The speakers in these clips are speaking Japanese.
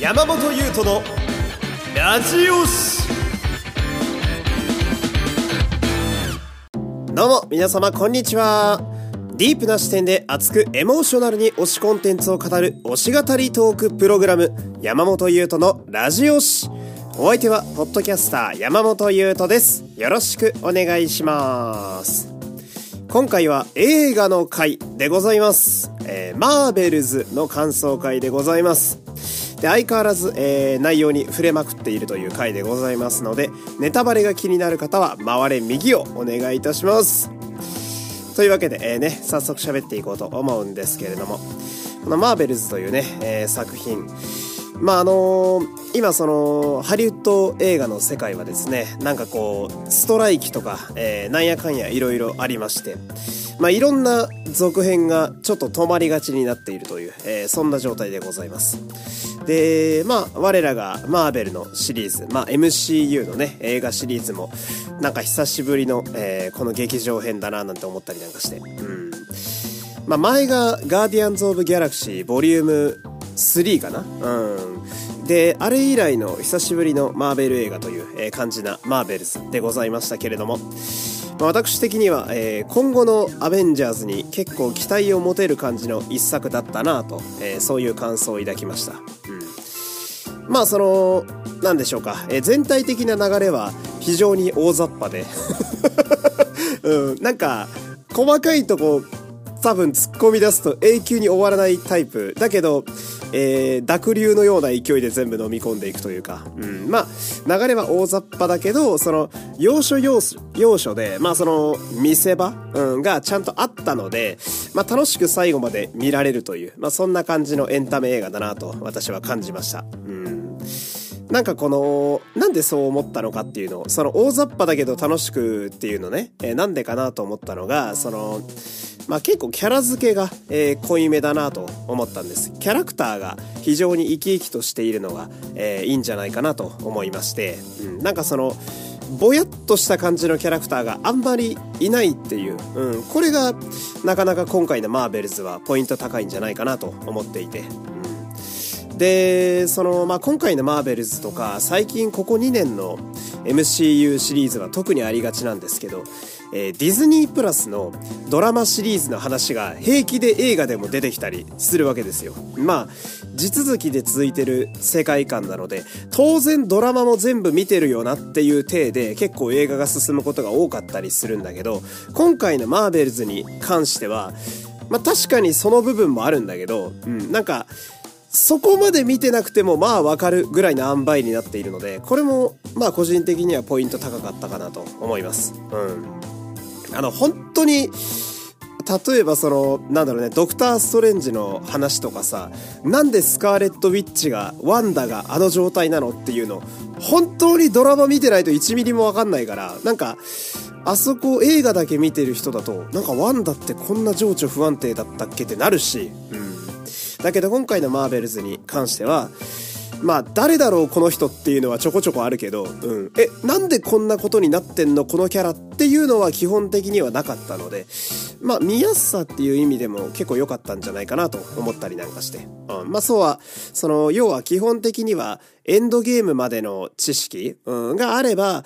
山本優斗のラジオシどうも皆様こんにちは。ディープな視点で熱くエモーショナルに推しコンテンツを語る推し語りトークプログラム山本優斗のラジオシお相手はポッドキャスター山本優斗です。よろしくお願いします。今回は映画の回でございます、えー、マーベルズの感想会でございます。で相変わらず、えー、内容に触れまくっているという回でございますのでネタバレが気になる方は回れ右をお願いいたします。というわけで、えー、ね早速喋っていこうと思うんですけれども。このマーベルズというね、えー、作品。まああのー、今そのハリウッド映画の世界はですねなんかこうストライキとか、えー、なんやかんやいろいろありましてまあいろんな続編がちょっと止まりがちになっているという、えー、そんな状態でございます。でまあ我らがマーベルのシリーズ、まあ、MCU のね映画シリーズもなんか久しぶりの、えー、この劇場編だななんて思ったりなんかして。うん。まあ前がガーディアンズ・オブ・ギャラクシーボリューム3かな？うん。であれ以来の久しぶりのマーベル映画という、え感じなマーベルズでございましたけれども、まあ、私的には、えー、今後のアベンジャーズに結構期待を持てる感じの一作だったなと、えー、そういう感想を抱きました、うん、まあその何でしょうか、えー、全体的な流れは非常に大雑把で。うん、なんか細かいとこ多分突っ込み出すと永久に終わらないタイプ。だけど、えー、濁流のような勢いで全部飲み込んでいくというか、うん、まあ流れは大雑把だけどその要所要所要所でまあその見せ場、うん、がちゃんとあったので、まあ、楽しく最後まで見られるという、まあ、そんな感じのエンタメ映画だなと私は感じました。うん。なんかこの、なんでそう思ったのかっていうのを、その大雑把だけど楽しくっていうのね、えー、なんでかなと思ったのが、その、まあ、結構キャラ付けが、えー、濃いめだなと思ったんです。キャラクターが非常に生き生きとしているのが、えー、いいんじゃないかなと思いまして、うん、なんかその、ぼやっとした感じのキャラクターがあんまりいないっていう、うん、これがなかなか今回のマーベルズはポイント高いんじゃないかなと思っていて、でその、まあ、今回のマーベルズとか最近ここ2年の MCU シリーズは特にありがちなんですけどえー、ディズニープラスのドラマシリーズの話が平気で映画でも出てきたりするわけですよ。まあ、地続きで続いてる世界観なので、当然ドラマも全部見てるよなっていう体で結構映画が進むことが多かったりするんだけど、今回のマーベルズに関しては、まあ確かにその部分もあるんだけど、うん、なんか、そこまで見てなくてもまあわかるぐらいの塩梅になっているので、これもまあ個人的にはポイント高かったかなと思います。うん。あの、本当に、例えばその、なんだろうね、ドクター・ストレンジの話とかさ、なんでスカーレット・ウィッチが、ワンダがあの状態なのっていうの、本当にドラマ見てないと1ミリもわかんないから、なんか、あそこ映画だけ見てる人だと、なんかワンダってこんな情緒不安定だったっけってなるし、うん。だけど今回のマーベルズに関しては、まあ誰だろうこの人っていうのはちょこちょこあるけど、うん、えなんでこんなことになってんの？このキャラっていうのは基本的にはなかったのでまあ見やすさっていう意味でも結構良かったんじゃないかなと思ったりなんかして、うん、まあそうはその要は基本的にはエンドゲームまでの知識、うん、があれば、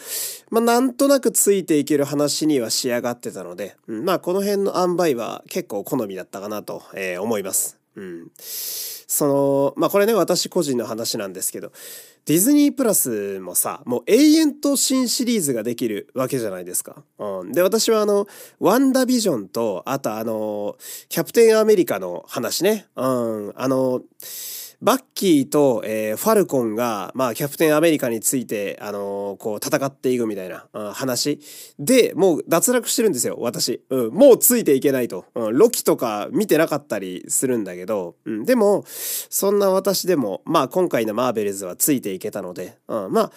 まあなんとなくついていける話には仕上がってたので、うん、まあこの辺の塩梅は結構好みだったかなと、えー、思います。うんその、まあこれね、私個人の話なんですけど、ディズニープラスもさ、もう永遠と新シリーズができるわけじゃないですか。うん。で、私はあの、ワンダビジョンと、あとあの、キャプテンアメリカの話ね。うん。あの、バッキーと、えー、ファルコンが、まあ、キャプテンアメリカについて、あのー、こう、戦っていくみたいな、うん、話で、もう脱落してるんですよ、私。うん、もうついていけないと。うん、ロキとか見てなかったりするんだけど、うん、でも、そんな私でも、まあ、今回のマーベルズはついていけたので、うん、まあ、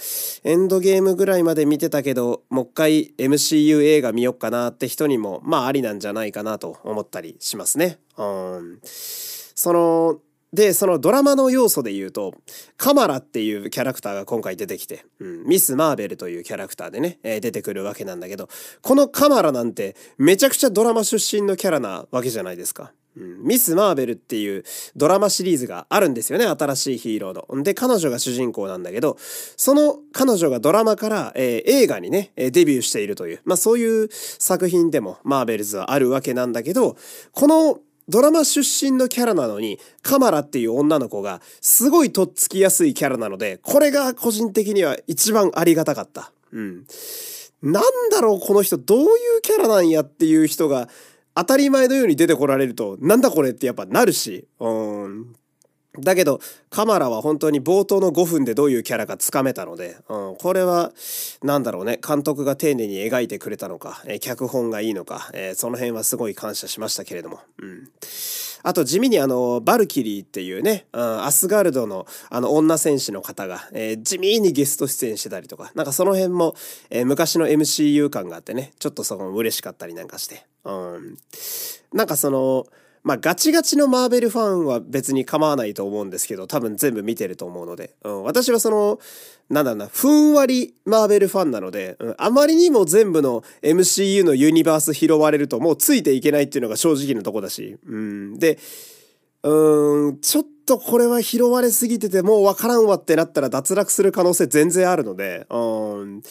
エンドゲームぐらいまで見てたけど、もう一回 MCU 映画見よっかなって人にも、まあ、ありなんじゃないかなと思ったりしますね。うん。その、で、そのドラマの要素で言うと、カマラっていうキャラクターが今回出てきて、うん、ミス・マーベルというキャラクターでね、えー、出てくるわけなんだけど、このカマラなんてめちゃくちゃドラマ出身のキャラなわけじゃないですか。うん、ミス・マーベルっていうドラマシリーズがあるんですよね新しいヒーローの。で彼女が主人公なんだけどその彼女がドラマから、えー、映画にねデビューしているという、まあ、そういう作品でもマーベルズはあるわけなんだけどこのドラマ出身のキャラなのに、カマラっていう女の子がすごいとっつきやすいキャラなので、これが個人的には一番ありがたかった。うん。なんだろう、この人どういうキャラなんやっていう人が当たり前のように出てこられると、なんだこれってやっぱなるし、うん。だけど、カマラは本当に冒頭の5分でどういうキャラかつかめたので、うん、これは、なんだろうね、監督が丁寧に描いてくれたのか、えー、脚本がいいのか、えー、その辺はすごい感謝しましたけれども。うん。あと地味にあの、バルキリーっていうね、うん、アスガルドのあの女戦士の方が、えー、地味にゲスト出演してたりとか、なんかその辺も、えー、昔の MCU 感があってね、ちょっとその嬉しかったりなんかして。うん。なんかその、まあガチガチのマーベルファンは別に構わないと思うんですけど、多分全部見てると思うので、うん、私はその、なんだろうな、ふんわりマーベルファンなので、うん、あまりにも全部の MCU のユニバース拾われるともうついていけないっていうのが正直なとこだし、うん、で、うん、ちょっとこれは拾われすぎててもうわからんわってなったら脱落する可能性全然あるので、うん。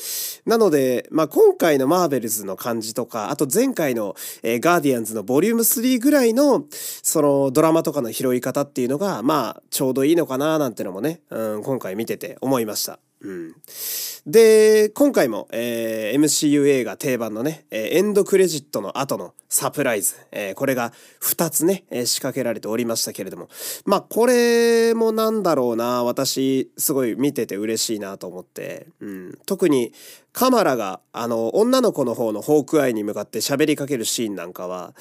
なので、まあ、今回のマーベルズの感じとか、あと前回の、えー、ガーディアンズのボリューム3ぐらいの、そのドラマとかの拾い方っていうのが、まあ、ちょうどいいのかななんてのもね、うん、今回見てて思いました。うん。で、今回も、えー、MCU 映画定番のね、えー、エンドクレジットの後のサプライズ、えー、これが2つね、えー、仕掛けられておりましたけれども、まあ、これもなんだろうな、私、すごい見てて嬉しいなと思って、うん、特に、カマラが、あの、女の子の方のホークアイに向かって喋りかけるシーンなんかは、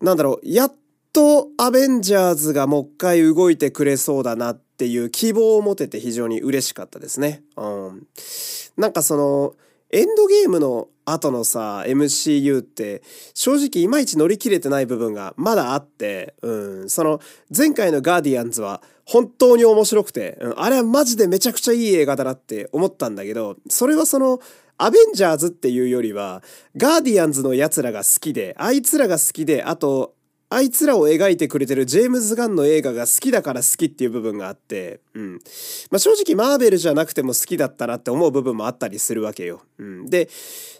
なんだろう、やっとアベンジャーズがもう一回動いてくれそうだなってていう希望を持てて非常に嬉しかったですね。うん。なんかその、エンドゲームの後のさ、MCU って正直いまいち乗り切れてない部分がまだあって、うん、その前回のガーディアンズは本当に面白くて、うん、あれはマジでめちゃくちゃいい映画だなって思ったんだけど、それはそのアベンジャーズっていうよりは、ガーディアンズの奴らが好きで、あいつらが好きで、あと、あいつらを描いてくれてるジェームズ・ガンの映画が好きだから好きっていう部分があって、うん。まあ、正直マーベルじゃなくても好きだったなって思う部分もあったりするわけよ。うん。で、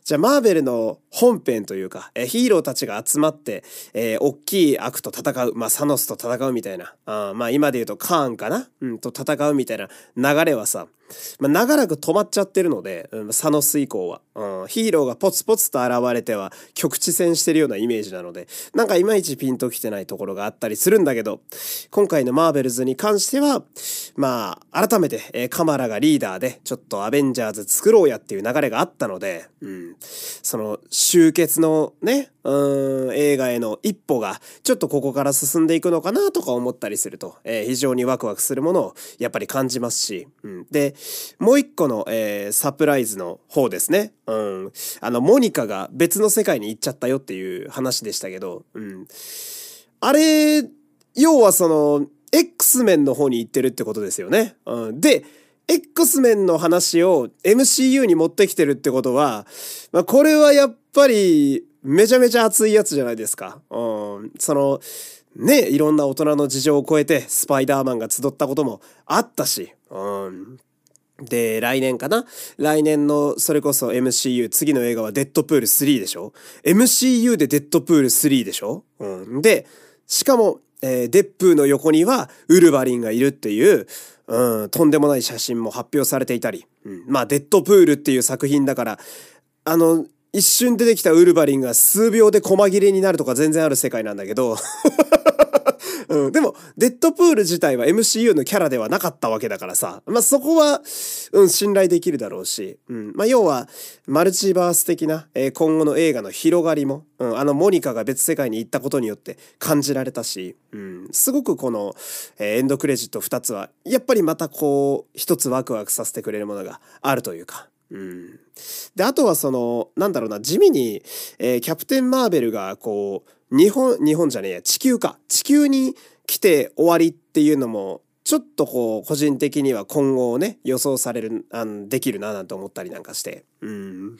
じゃあマーベルの本編というか、えヒーローたちが集まって、えー、大きい悪と戦う、まあ、サノスと戦うみたいな、あまあ今で言うとカーンかな？うん、と戦うみたいな流れはさ、まあ、長らく止まっちゃってるので、うん、サノス以降は、うん、ヒーローがポツポツと現れては局地戦してるようなイメージなので、なんかいまいちピンときてないところがあったりするんだけど、今回のマーベルズに関しては、まあ、改めて、えー、カマラがリーダーで、ちょっとアベンジャーズ作ろうやっていう流れがあったので、うん、その終結のね、うん、映画への一歩が、ちょっとここから進んでいくのかなとか思ったりすると、えー、非常にワクワクするものをやっぱり感じますし、うん、で、もう一個の、えー、サプライズの方ですね。うん。あの、モニカが別の世界に行っちゃったよっていう話でしたけど、うん。あれ、要はその、X メンの方に行ってるってことですよね。うん。で、X メンの話を MCU に持ってきてるってことは、まあ、これはやっぱり、めちゃめちゃ熱いやつじゃないですか。うん。その、ね、いろんな大人の事情を超えてスパイダーマンが集ったこともあったし、うん。で、来年かな？来年の、それこそ MCU、次の映画はデッドプール3でしょ ?MCU でデッドプール3でしょ？うん。で、しかも、えー、デップーの横にはウルヴァリンがいるっていう、うん、とんでもない写真も発表されていたり、うん、まあ、デッドプールっていう作品だから、あの、一瞬出てきたウルヴァリンが数秒で細切れになるとか全然ある世界なんだけど。うん、でも、デッドプール自体は MCU のキャラではなかったわけだからさ、まあ、そこは、うん、信頼できるだろうし、うん、まあ、要は、マルチバース的な、えー、今後の映画の広がりも、うん、あの、モニカが別世界に行ったことによって感じられたし、うん、すごくこの、えー、エンドクレジット2つは、やっぱりまたこう、一つワクワクさせてくれるものがあるというか、うん。で、あとはその、なんだろうな、地味に、えー、キャプテン・マーベルが、こう、日本、日本じゃねえや、地球か。地球に来て終わりっていうのも、ちょっとこう、個人的には今後ね、予想される、あの、できるななんて思ったりなんかして。うん。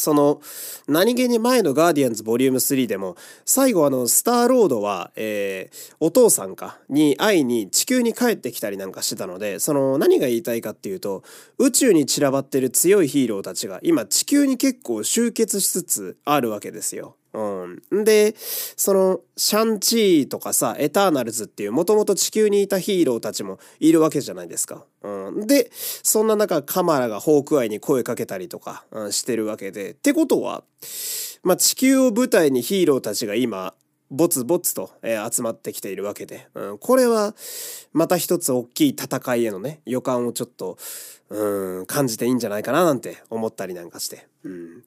その、何気に前のガーディアンズボリューム3でも、最後あの、スターロードは、えー、お父さんか、に会いに地球に帰ってきたりなんかしてたので、その、何が言いたいかっていうと、宇宙に散らばってる強いヒーローたちが、今地球に結構集結しつつあるわけですよ。うん。で、その、シャンチーとかさ、エターナルズっていうもともと地球にいたヒーローたちもいるわけじゃないですか。うん。で、そんな中、カマラがホークアイに声かけたりとか、うん、してるわけで。ってことは、まあ、地球を舞台にヒーローたちが今、ボツボツと、えー、集まってきているわけで、うん、これはまた一つ大きい戦いへのね予感をちょっとうん感じていいんじゃないかななんて思ったりなんかして、うん、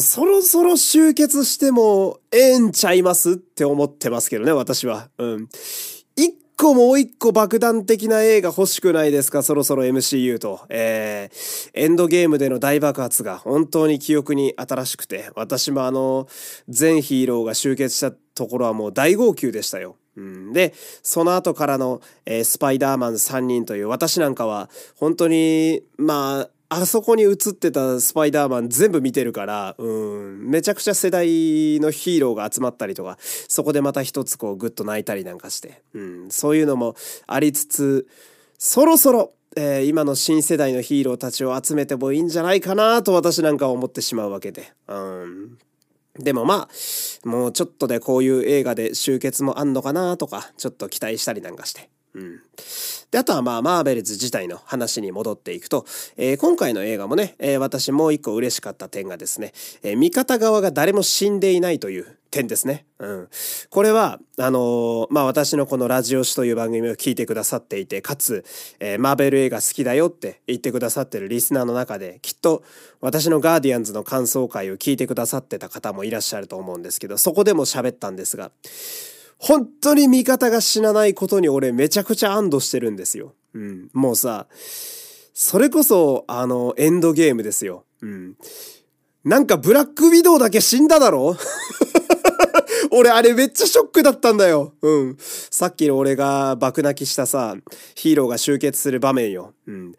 そろそろ集結してもええんちゃいますって思ってますけどね私は。うん。個もう一個爆弾的な映画欲しくないですか？そろそろ MCU と。えー、エンドゲームでの大爆発が本当に記憶に新しくて、私もあの、全ヒーローが集結したところはもう大号泣でしたよ。うん、で、その後からの、えー、スパイダーマン3人という私なんかは本当に、まあ、あそこに映ってたスパイダーマン全部見てるから、うん、めちゃくちゃ世代のヒーローが集まったりとか、そこでまた一つこうグッと泣いたりなんかして、うん、そういうのもありつつ、そろそろ、えー、今の新世代のヒーローたちを集めてもいいんじゃないかなと私なんかは思ってしまうわけで。うん。でもまあ、もうちょっとでこういう映画で集結もあんのかなとか、ちょっと期待したりなんかして。うん。で、あとはまあ、マーベルズ自体の話に戻っていくと、えー、今回の映画もね、えー、私もう一個嬉しかった点がですね、えー、味方側が誰も死んでいないという点ですね。うん。これは、あのー、まあ、私のこのラジオ誌という番組を聞いてくださっていて、かつ、えー、マーベル映画好きだよって言ってくださってるリスナーの中で、きっと私のガーディアンズの感想会を聞いてくださってた方もいらっしゃると思うんですけど、そこでも喋ったんですが、本当に味方が死なないことに俺めちゃくちゃ安堵してるんですよ。うん。もうさ、それこそ、あの、エンドゲームですよ。うん。なんかブラックウィドウだけ死んだだろ？俺あれめっちゃショックだったんだよ。うん。さっきの俺が爆泣きしたさ、ヒーローが集結する場面よ。うん。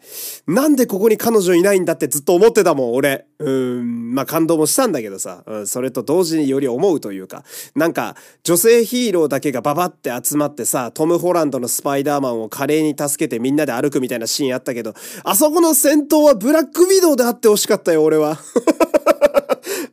なんでここに彼女いないんだってずっと思ってたもん、俺。うん。まあ感動もしたんだけどさ、うん、それと同時により思うというか、なんか女性ヒーローだけがババって集まってさ、トム・ホランドのスパイダーマンを華麗に助けてみんなで歩くみたいなシーンあったけど、あそこの戦闘はブラックウィドウであってほしかったよ、俺は。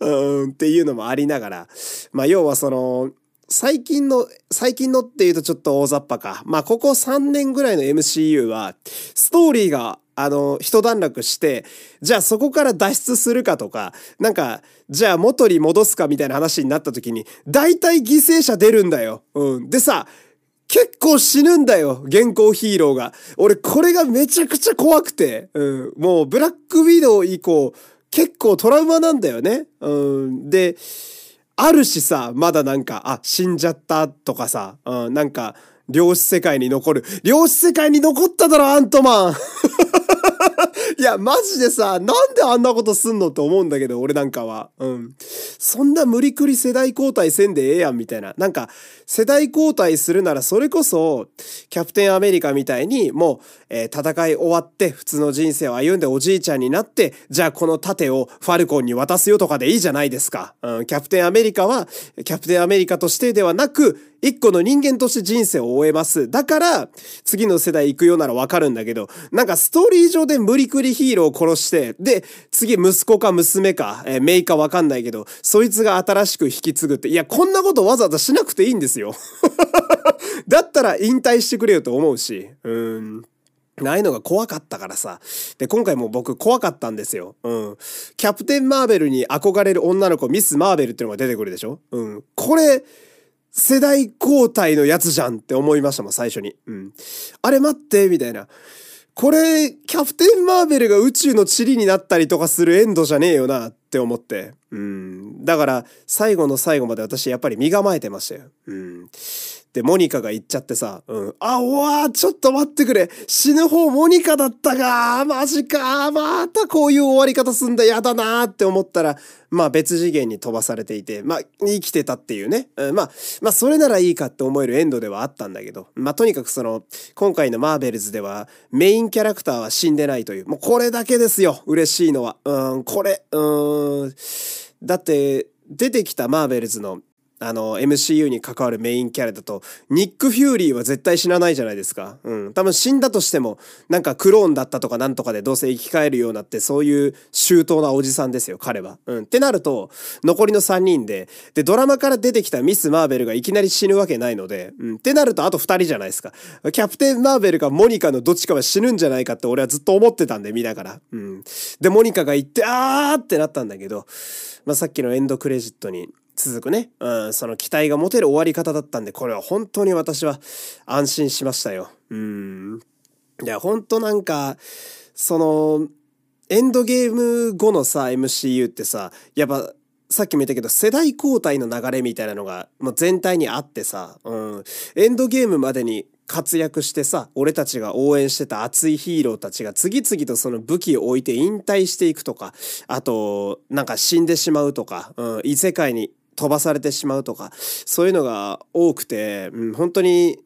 うんっていうのもありながら、まあ要はその、最近の、最近のっていうとちょっと大雑把か。まあここ3年ぐらいの MCU は、ストーリーがあの、一段落して、じゃあそこから脱出するかとか、なんか、じゃあ元に戻すかみたいな話になった時に、大体犠牲者出るんだよ。うん。でさ、結構死ぬんだよ、現行ヒーローが。俺、これがめちゃくちゃ怖くて。うん。もう、ブラックウィドウ以降、結構トラウマなんだよね。うん。で、あるしさ、まだなんか、あ、死んじゃったとかさ、うん、なんか、量子世界に残る。量子世界に残っただろ、アントマンいや、マジでさ、なんであんなことすんのって思うんだけど、俺なんかは。うん。そんな無理くり世代交代せんでええやん、みたいな。なんか、世代交代するならそれこそ、キャプテンアメリカみたいに、もう、えー、戦い終わって、普通の人生を歩んでおじいちゃんになって、じゃあこの盾をファルコンに渡すよとかでいいじゃないですか。うん、キャプテンアメリカは、キャプテンアメリカとしてではなく、一個の人間として人生を終えます。だから、次の世代行くようならわかるんだけど、なんかストーリー上で無理くりヒーローを殺して、で、次息子か娘か、えー、メイかわかんないけど、そいつが新しく引き継ぐって、いや、こんなことわざわざしなくていいんですよ。だったら引退してくれよと思うし、うーん。ああいのが怖かったからさ。で、今回も僕怖かったんですよ。うん。キャプテン・マーベルに憧れる女の子、ミス・マーベルっていうのが出てくるでしょ？うん。これ、世代交代のやつじゃんって思いましたもん、最初に。うん。あれ待って、みたいな。これ、キャプテン・マーベルが宇宙の塵になったりとかするエンドじゃねえよなっって思って。うん。だから、最後の最後まで私やっぱり身構えてましたよ。うん。で、モニカが言っちゃってさ、うん。あ、おわちょっと待ってくれ。死ぬ方モニカだったか。マジか。またこういう終わり方すんだ。やだなって思ったら、まあ別次元に飛ばされていて、まあ生きてたっていうね。うん、まあ、まあそれならいいかって思えるエンドではあったんだけど、まあとにかくその、今回のマーベルズではメインキャラクターは死んでないという、もうこれだけですよ。嬉しいのは。うん、これ、うん。だって、出てきたマーベルズのあの、MCU に関わるメインキャラだと、ニック・フューリーは絶対死なないじゃないですか。うん。多分死んだとしても、なんかクローンだったとかなんとかでどうせ生き返るようなって、そういう周到なおじさんですよ、彼は。うん。ってなると、残りの3人で、で、ドラマから出てきたミス・マーベルがいきなり死ぬわけないので、うん。ってなると、あと2人じゃないですか。キャプテン・マーベルかモニカのどっちかは死ぬんじゃないかって俺はずっと思ってたんで、見ながら。うん。で、モニカが言って、あーってなったんだけど、まあ、さっきのエンドクレジットに、続くね、うん、その期待が持てる終わり方だったんで、これは本当に私は安心しましたよ。うん。いや、本当なんか、その、エンドゲーム後のさ、MCU ってさ、やっぱ、さっきも言ったけど、世代交代の流れみたいなのが、もう全体にあってさ、うん、エンドゲームまでに活躍してさ、俺たちが応援してた熱いヒーローたちが次々とその武器を置いて引退していくとか、あと、なんか死んでしまうとか、うん、異世界に飛ばされてしまうとか、そういうのが多くて、うん、本当に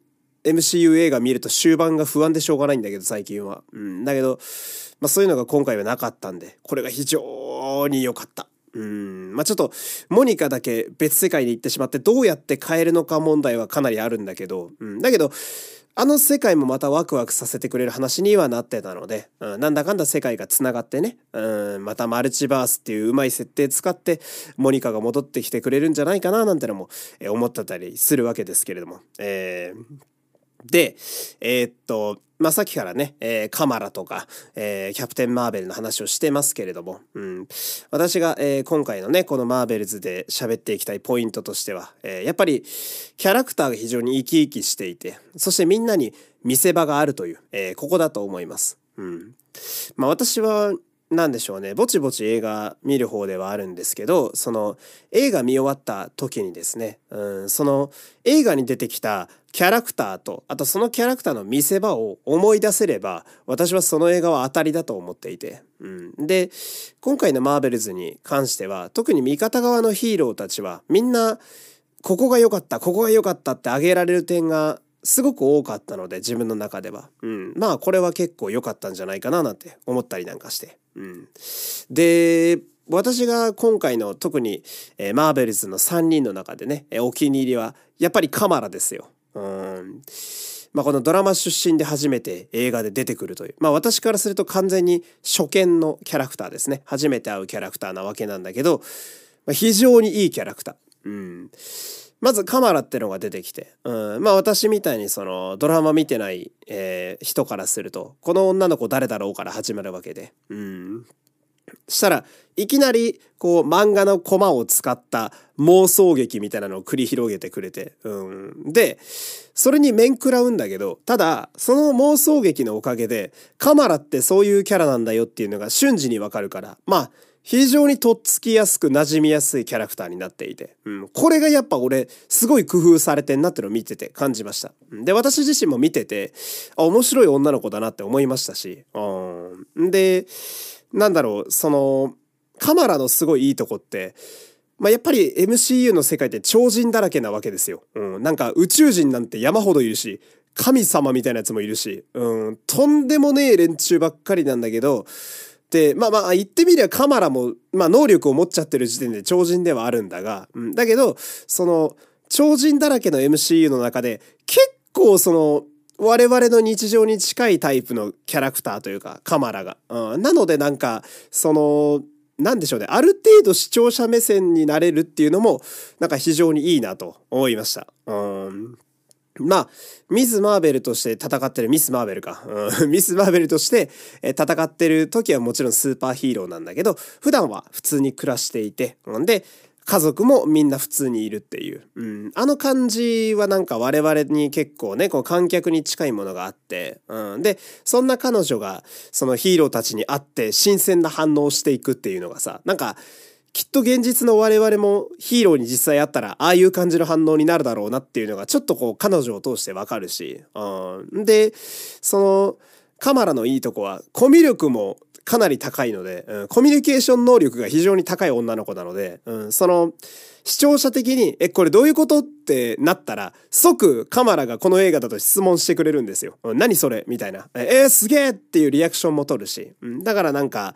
MCU 映画見ると終盤が不安でしょうがないんだけど、最近は。うん、だけど、まあそういうのが今回はなかったんで、これが非常に良かった。うん、まあちょっと、モニカだけ別世界に行ってしまって、どうやって変えるのか問題はかなりあるんだけど、うん、だけど、あの世界もまたワクワクさせてくれる話にはなってたので、うん、なんだかんだ世界がつながってね、うん、またマルチバースっていううまい設定使って、モニカが戻ってきてくれるんじゃないかななんてのも、え思ってたりするわけですけれども。えーで、えー、っと、まあ、さっきからね、えー、カマラとか、えー、キャプテン・マーベルの話をしてますけれども、うん、私が、えー、今回のね、このマーベルズで喋っていきたいポイントとしては、えー、やっぱりキャラクターが非常に生き生きしていて、そしてみんなに見せ場があるという、えー、ここだと思います。うん。まあ、私はなんでしょうね。ぼちぼち映画見る方ではあるんですけどその映画見終わった時にですね、うん、その映画に出てきたキャラクターとあとそのキャラクターの見せ場を思い出せれば私はその映画は当たりだと思っていて、うん、で今回のマーベルズに関しては特に味方側のヒーローたちはみんなここが良かったここが良かったって挙げられる点がすごく多かったので自分の中では、うん、まあこれは結構良かったんじゃないかななんて思ったりなんかして、で私が今回の特に、えー、マーベルズの3人の中でね、えー、お気に入りはやっぱりカマラですよ。うん。まあ、このドラマ出身で初めて映画で出てくるという、まあ、私からすると完全に初見のキャラクターですね。初めて会うキャラクターなわけなんだけど、まあ、非常にいいキャラクター。うん。まずカマラってのが出てきて、うん、まあ私みたいにそのドラマ見てない、えー、人からすると、この女の子誰だろうから始まるわけで、うん。したらいきなりこう漫画のコマを使った妄想劇みたいなのを繰り広げてくれて、うん、でそれに面食らうんだけどただその妄想劇のおかげでカマラってそういうキャラなんだよっていうのが瞬時にわかるからまあ非常にとっつきやすく馴染みやすいキャラクターになっていて、うん、これがやっぱ俺すごい工夫されてんなってのを見てて感じました。で、私自身も見てて、あ、面白い女の子だなって思いましたし、うん。で、なんだろう、その、カマラのすごいいいとこって、まあ、やっぱり MCU の世界って超人だらけなわけですよ。うん。なんか宇宙人なんて山ほどいるし、神様みたいなやつもいるし、うん。とんでもねえ連中ばっかりなんだけど、まあまあ言ってみればカマラも、まあ能力を持っちゃってる時点で超人ではあるんだが、うん、だけど、その、超人だらけの MCU の中で、結構その、我々の日常に近いタイプのキャラクターというか、カマラが。うん、なのでなんか、その、なんでしょうね。ある程度視聴者目線になれるっていうのも、なんか非常にいいなと思いました。うんまあ、ミス・マーベルとして戦ってる、ミス・マーベルか。うん、ミス・マーベルとして戦ってる時はもちろんスーパーヒーローなんだけど、普段は普通に暮らしていて、ん。で、家族もみんな普通にいるっていう。うん、あの感じはなんか我々に結構ね、こう観客に近いものがあって、うん、で、そんな彼女がそのヒーローたちに会って新鮮な反応をしていくっていうのがさ、なんか、きっと現実の我々もヒーローに実際会ったら、ああいう感じの反応になるだろうなっていうのが、ちょっとこう、彼女を通してわかるし、うん。で、その、カマラのいいとこは、コミュ力もかなり高いので、うん、コミュニケーション能力が非常に高い女の子なので、うん、その、視聴者的に、え、これどういうこと？ってなったら、即カマラがこの映画だと質問してくれるんですよ。うん、何それ？みたいな。えー、すげえっていうリアクションも取るし。うん、だからなんか、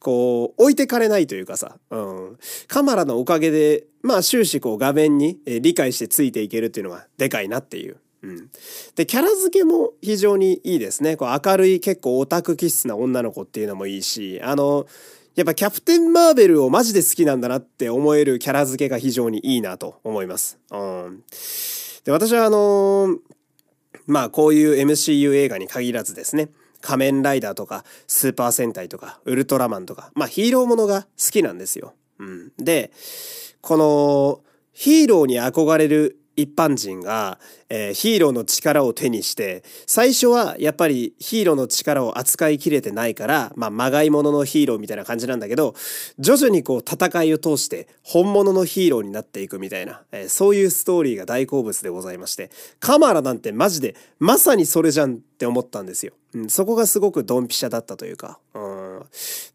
こう、置いてかれないというかさ、うん、カマラのおかげで、まあ終始こう画面に理解してついていけるっていうのがでかいなっていう。うん。で、キャラ付けも非常にいいですね。こう明るい結構オタク気質な女の子っていうのもいいし、あの、やっぱキャプテン・マーベルをマジで好きなんだなって思えるキャラ付けが非常にいいなと思います。うん。で、私はあのー、まあこういう MCU 映画に限らずですね、仮面ライダーとか、スーパー戦隊とか、ウルトラマンとか、まあヒーローものが好きなんですよ。うん。で、この、ヒーローに憧れる一般人が、えー、ヒーローの力を手にして、最初はやっぱりヒーローの力を扱いきれてないから、まあ、まがいもののヒーローみたいな感じなんだけど、徐々にこう戦いを通して本物のヒーローになっていくみたいな、えー、そういうストーリーが大好物でございまして、カマラなんてマジでまさにそれじゃんって思ったんですよ。うん、そこがすごくドンピシャだったというか、うん、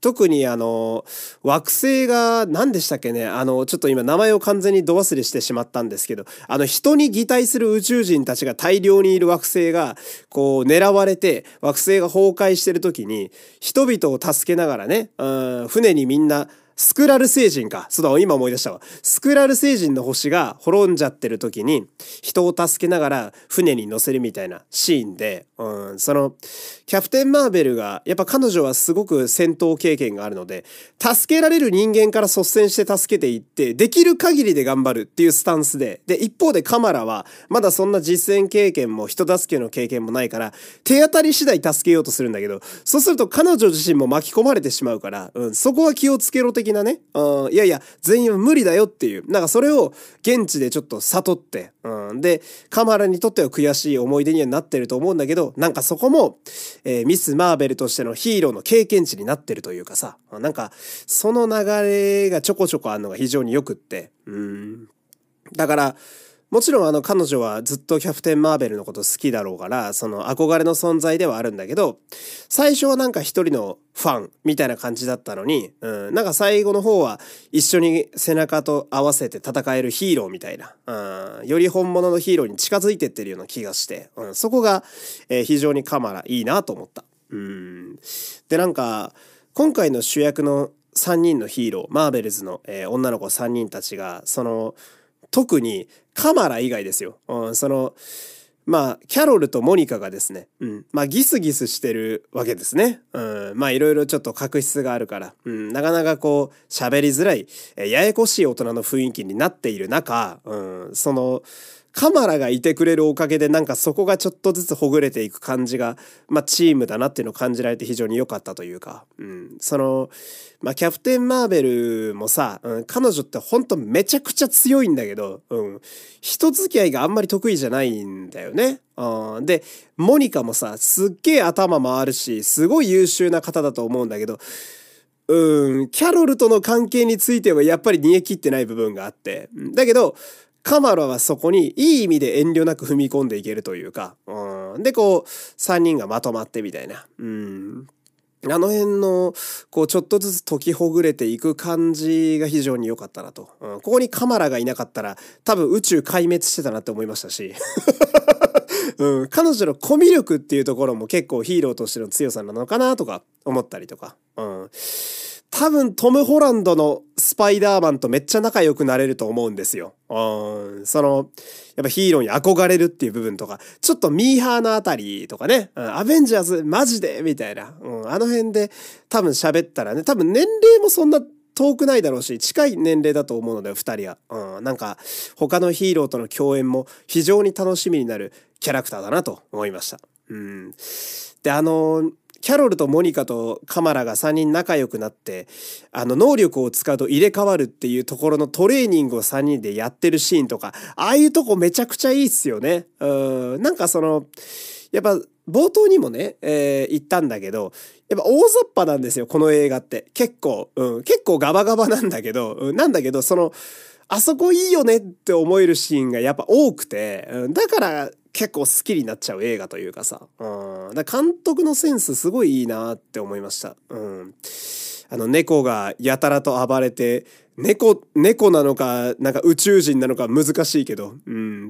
特にあの、惑星が何でしたっけね、あの、ちょっと今名前を完全にど忘れしてしまったんですけど、あの人に擬態する宇宙人たちが大量にいる惑星が、こう狙われて、惑星が崩壊してる時に、人々を助けながらね、うん、船にみんな、スクラル星人か。そうだ、今思い出したわ。スクラル星人の星が滅んじゃってる時に、人を助けながら船に乗せるみたいなシーンで、うん、その、キャプテン・マーベルが、やっぱ彼女はすごく戦闘経験があるので、助けられる人間から率先して助けていって、できる限りで頑張るっていうスタンスで、で、一方でカマラは、まだそんな実践経験も人助けの経験もないから、手当たり次第助けようとするんだけど、そうすると彼女自身も巻き込まれてしまうから、うん、そこは気をつけろ的なね、うん、いやいや、全員は無理だよっていう、なんかそれを現地でちょっと悟って、うん、で、カマラにとっては悔しい思い出にはなってると思うんだけど、なんかそこも、えー、ミス・マーベルとしてのヒーローの経験値になってるというかさ、なんか、その流れがちょこちょこあるのが非常によくって、うん。だから、もちろんあの彼女はずっとキャプテン・マーベルのこと好きだろうから、その憧れの存在ではあるんだけど、最初はなんか一人のファンみたいな感じだったのに、うん、なんか最後の方は一緒に背中と合わせて戦えるヒーローみたいな、うん、より本物のヒーローに近づいてってるような気がして、うん、そこが、えー、非常にカマラいいなと思った。うん、で、なんか、今回の主役の3人のヒーロー、マーベルズの、えー、女の子3人たちが、その、特にカマラ以外ですよ。うん、その、まあ、キャロルとモニカがですね、うん、まあ、ギスギスしてるわけですね。うん、まあ、いろいろちょっと確執があるから、うん、なかなかこう、喋りづらい、えややこしい大人の雰囲気になっている中、うん、その、カマラがいてくれるおかげでなんかそこがちょっとずつほぐれていく感じが、まあチームだなっていうのを感じられて非常に良かったというか、うん、その、まあキャプテン・マーベルもさ、うん、彼女ってほんとめちゃくちゃ強いんだけど、うん、人付き合いがあんまり得意じゃないんだよね。うん、で、モニカもさ、すっげえ頭回るし、すごい優秀な方だと思うんだけど、うん、キャロルとの関係についてはやっぱり煮え切ってない部分があって。だけど、カマラはそこにいい意味で遠慮なく踏み込んでいけるというか、うん、で、こう、三人がまとまってみたいな。うん。あの辺の、こう、ちょっとずつ解きほぐれていく感じが非常に良かったなと。うん、ここにカマラがいなかったら、多分宇宙壊滅してたなって思いましたし。うん、彼女のコミュ力っていうところも結構ヒーローとしての強さなのかなとか思ったりとか。うん。多分トム・ホランドのスパイダーマンとめっちゃ仲良くなれると思うんですよ。うん、その、やっぱヒーローに憧れるっていう部分とか、ちょっとミーハーなあたりとかね、うん、アベンジャーズマジでみたいな、うん、あの辺で多分喋ったらね、多分年齢もそんな遠くないだろうし、近い年齢だと思うので、二人は。うん、なんか、他のヒーローとの共演も非常に楽しみになるキャラクターだなと思いました。うん。で、あのーキャロルとモニカとカマラが3人仲良くなって、あの、能力を使うと入れ替わるっていうところのトレーニングを3人でやってるシーンとか、ああいうとこめちゃくちゃいいっすよね。うん、なんかその、やっぱ冒頭にもね、えー、言ったんだけど、やっぱ大雑把なんですよ、この映画って。結構、うん、結構ガバガバなんだけど、うん、なんだけど、その、あそこいいよねって思えるシーンがやっぱ多くて、うん、だから結構好きになっちゃう映画というかさ、うん、だ監督のセンスすごいいいなって思いました。うん、あの猫がやたらと暴れて、猫、猫なのか、なんか宇宙人なのか難しいけど、うん。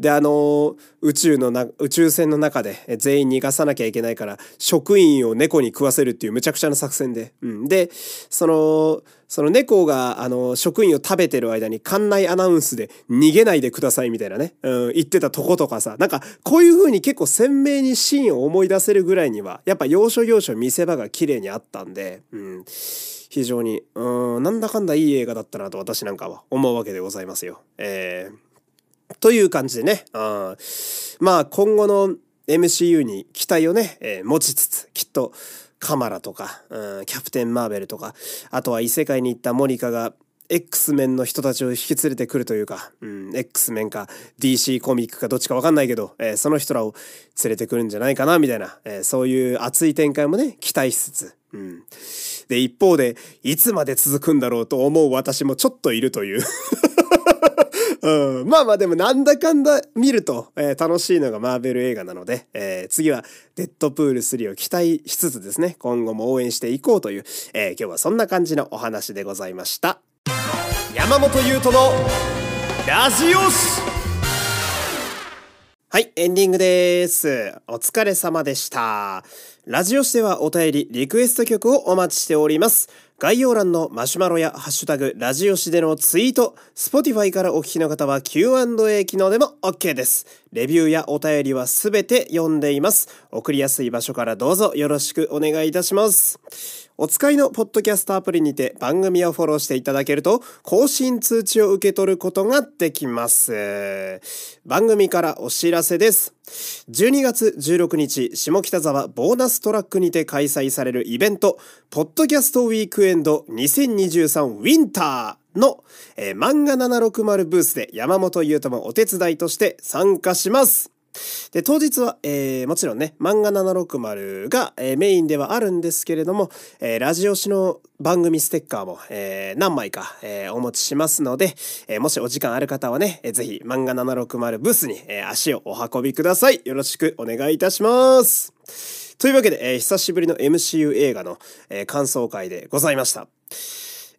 で、あの、宇宙のな、宇宙船の中で全員逃がさなきゃいけないから、職員を猫に食わせるっていうむちゃくちゃな作戦で、うん。で、その、その猫が、あの、職員を食べてる間に館内アナウンスで逃げないでくださいみたいなね、うん、言ってたとことかさ、なんか、こういう風に結構鮮明にシーンを思い出せるぐらいには、やっぱ要所要所見せ場が綺麗にあったんで、うん。非常に、うん、なんだかんだいい映画だったなと私なんかは思うわけでございますよ。えー、という感じでね、うん、まあ今後の MCU に期待をね、えー、持ちつつ、きっとカマラとか、うん、キャプテン・マーベルとか、あとは異世界に行ったモニカが X メンの人たちを引き連れてくるというか、うん、X メンか DC コミックかどっちかわかんないけど、えー、その人らを連れてくるんじゃないかな、みたいな、えー、そういう熱い展開もね、期待しつつ、うん。で、一方で、いつまで続くんだろうと思う私もちょっといるといううん、まあまあでもなんだかんだ見ると、えー、楽しいのがマーベル映画なので、えー、次はデッドプール3を期待しつつですね、今後も応援していこうという、えー、今日はそんな感じのお話でございました。山本優斗のラジオシはい、エンディングです。お疲れ様でした。ラジオシではお便り、リクエスト曲をお待ちしております。概要欄のマシュマロやハッシュタグ、ラジオシでのツイート、Spotify からお聞きの方は Q&A 機能でも OK です。レビューやお便りはすべて読んでいます。送りやすい場所からどうぞよろしくお願いいたします。お使いのポッドキャストアプリにて番組をフォローしていただけると更新通知を受け取ることができます。番組からお知らせです。12月16日、下北沢ボーナストラックにて開催されるイベント、ポッドキャストウィークエンド2023ウィンターの、えー、漫画760ブースで山本優斗もお手伝いとして参加します。で、当日は、えー、もちろんね、漫画760が、えー、メインではあるんですけれども、えー、ラジオ誌の番組ステッカーも、えー、何枚か、えー、お持ちしますので、えー、もしお時間ある方はね、えー、ぜひ漫画760ブースに、えー、足をお運びください。よろしくお願いいたします。というわけで、えー、久しぶりの MCU 映画の、えー、感想会でございました。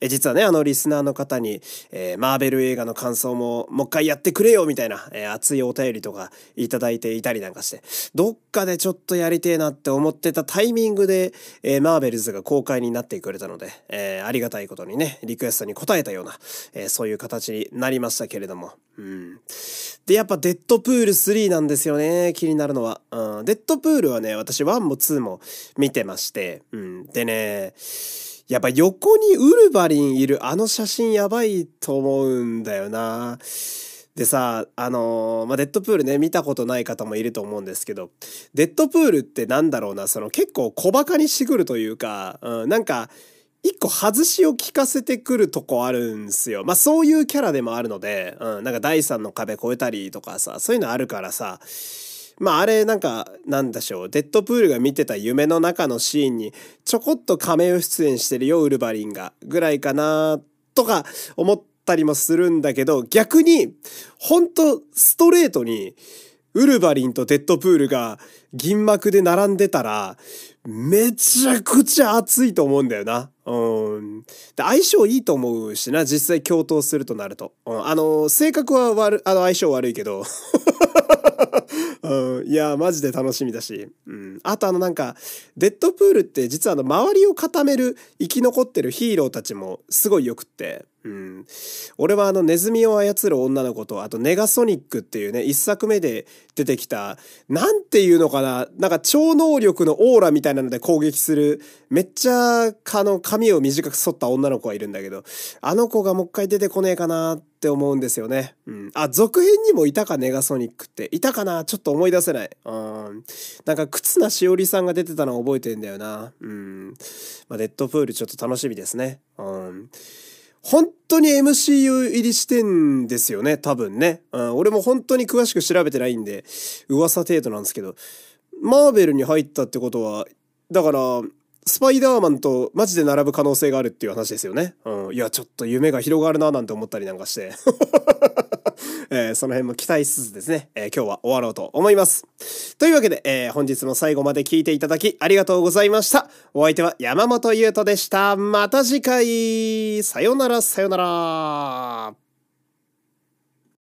え実はね、あの、リスナーの方に、えー、マーベル映画の感想も、もう一回やってくれよみたいな、えー、熱いお便りとかいただいていたりなんかして、どっかでちょっとやりてえなって思ってたタイミングで、えー、マーベルズが公開になってくれたので、えありがたいことにね、リクエストに応えたような、えそういう形になりましたけれども。うん。で、やっぱデッドプール3なんですよね、気になるのは。うん。デッドプールはね、私1も2も見てまして、うん。でね、やっぱ横にウルヴァリンいるあの写真やばいと思うんだよな。でさ、あのー、まあ、デッドプールね、見たことない方もいると思うんですけど、デッドプールってなんだろうな、その結構小馬鹿にしてくるというか、うん、なんか、一個外しを聞かせてくるとこあるんすよ。まあそういうキャラでもあるので、うん、なんか第三の壁越えたりとかさ、そういうのあるからさ、まああれなんかなんでしょうデッドプールが見てた夢の中のシーンにちょこっとカメオ出演してるよウルヴァリンがぐらいかなとか思ったりもするんだけど逆にほんとストレートにウルヴァリンとデッドプールが銀幕で並んでたらめちゃくちゃ熱いと思うんだよな。うん。で相性いいと思うしな、実際共闘するとなると。うん、あの、性格は悪、あの相性悪いけど うん、いや、マジで楽しみだし。うん。あとあのなんか、デッドプールって実はあの周りを固める生き残ってるヒーローたちもすごい良くって。うん。俺はあのネズミを操る女の子と、あとネガソニックっていうね、一作目で出てきた、なんていうのかな、なんか超能力のオーラみたいなので攻撃する、めっちゃ、あの、髪を短く剃った女の子がいるんだけど、あの子がもう一回出てこねえかなってって思うんですよね。うん。あ、続編にもいたか、ネガソニックって。いたかな？ちょっと思い出せない。うん。なんか、忽那しおりさんが出てたの覚えてんだよな。うん。まあ、デッドプールちょっと楽しみですね。うん。本当に MCU 入りしてんですよね、多分ね。うん、俺も本当に詳しく調べてないんで、噂程度なんですけど、マーベルに入ったってことは、だから、スパイダーマンとマジで並ぶ可能性があるっていう話ですよね。うん。いや、ちょっと夢が広がるななんて思ったりなんかして。えー、その辺も期待しつつですね、えー、今日は終わろうと思います。というわけで、えー、本日も最後まで聞いていただきありがとうございました。お相手は山本優斗でした。また次回、さよならさよなら。